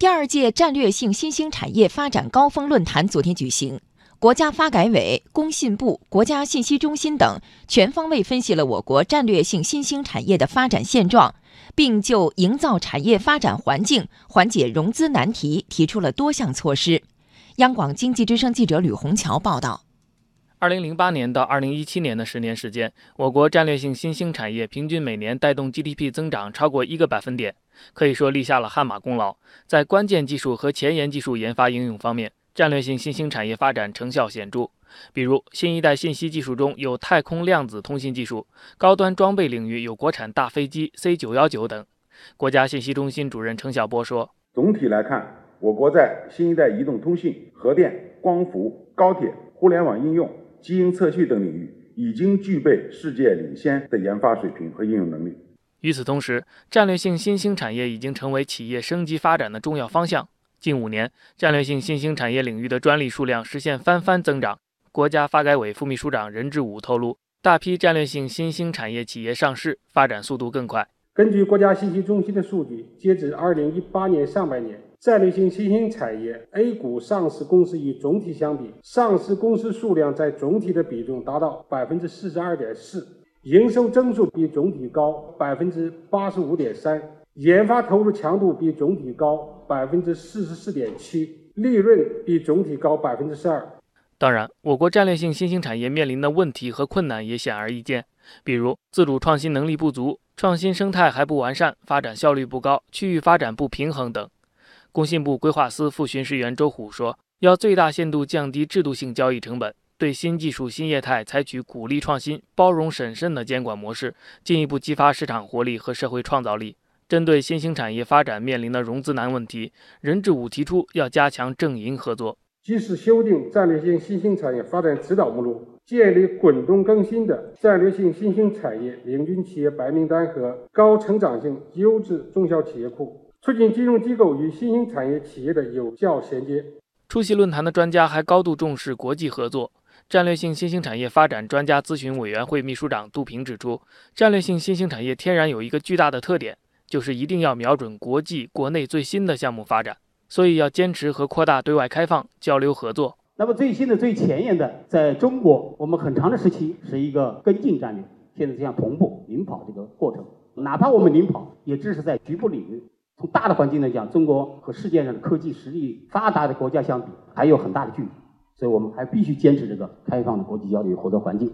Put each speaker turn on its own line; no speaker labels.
第二届战略性新兴产业发展高峰论坛昨天举行，国家发改委、工信部、国家信息中心等全方位分析了我国战略性新兴产业的发展现状，并就营造产业发展环境、缓解融资难题提出了多项措施。央广经济之声记者吕红桥报道。
二零零八年到二零一七年的十年时间，我国战略性新兴产业平均每年带动 GDP 增长超过一个百分点，可以说立下了汗马功劳。在关键技术和前沿技术研发应用方面，战略性新兴产业发展成效显著。比如，新一代信息技术中有太空量子通信技术，高端装备领域有国产大飞机 C 九幺九等。国家信息中心主任程晓波说：“
总体来看，我国在新一代移动通信、核电、光伏、高铁、互联网应用。”基因测序等领域已经具备世界领先的研发水平和应用能力。
与此同时，战略性新兴产业已经成为企业升级发展的重要方向。近五年，战略性新兴产业领域的专利数量实现翻番增长。国家发改委副秘书长任志武透露，大批战略性新兴产业企业上市，发展速度更快。
根据国家信息中心的数据，截止二零一八年上半年。战略性新兴产业 A 股上市公司与总体相比，上市公司数量在总体的比重达到百分之四十二点四，营收增速比总体高百分之八十五点三，研发投入强度比总体高百分之四十四点七，利润比总体高百分之十二。
当然，我国战略性新兴产业面临的问题和困难也显而易见，比如自主创新能力不足、创新生态还不完善、发展效率不高、区域发展不平衡等。工信部规划司副巡视员周虎说：“要最大限度降低制度性交易成本，对新技术新业态采取鼓励创新、包容审慎的监管模式，进一步激发市场活力和社会创造力。针对新兴产业发展面临的融资难问题，任志武提出要加强政营合作，
及时修订战略性新兴产业发展指导目录，建立滚动更新的战略性新兴产业领军企业白名单和高成长性优质中小企业库。”促进金融机构与新兴产业企业的有效衔接。
出席论坛的专家还高度重视国际合作。战略性新兴产业发展专家咨询委员会秘书长杜平指出，战略性新兴产业天然有一个巨大的特点，就是一定要瞄准国际、国内最新的项目发展，所以要坚持和扩大对外开放、交流合作。
那么最新的、最前沿的，在中国，我们很长的时期是一个跟进战略，现在这样同步领跑这个过程。哪怕我们领跑，也只是在局部领域。从大的环境来讲，中国和世界上的科技实力发达的国家相比，还有很大的距离，所以我们还必须坚持这个开放的国际交流合作环境。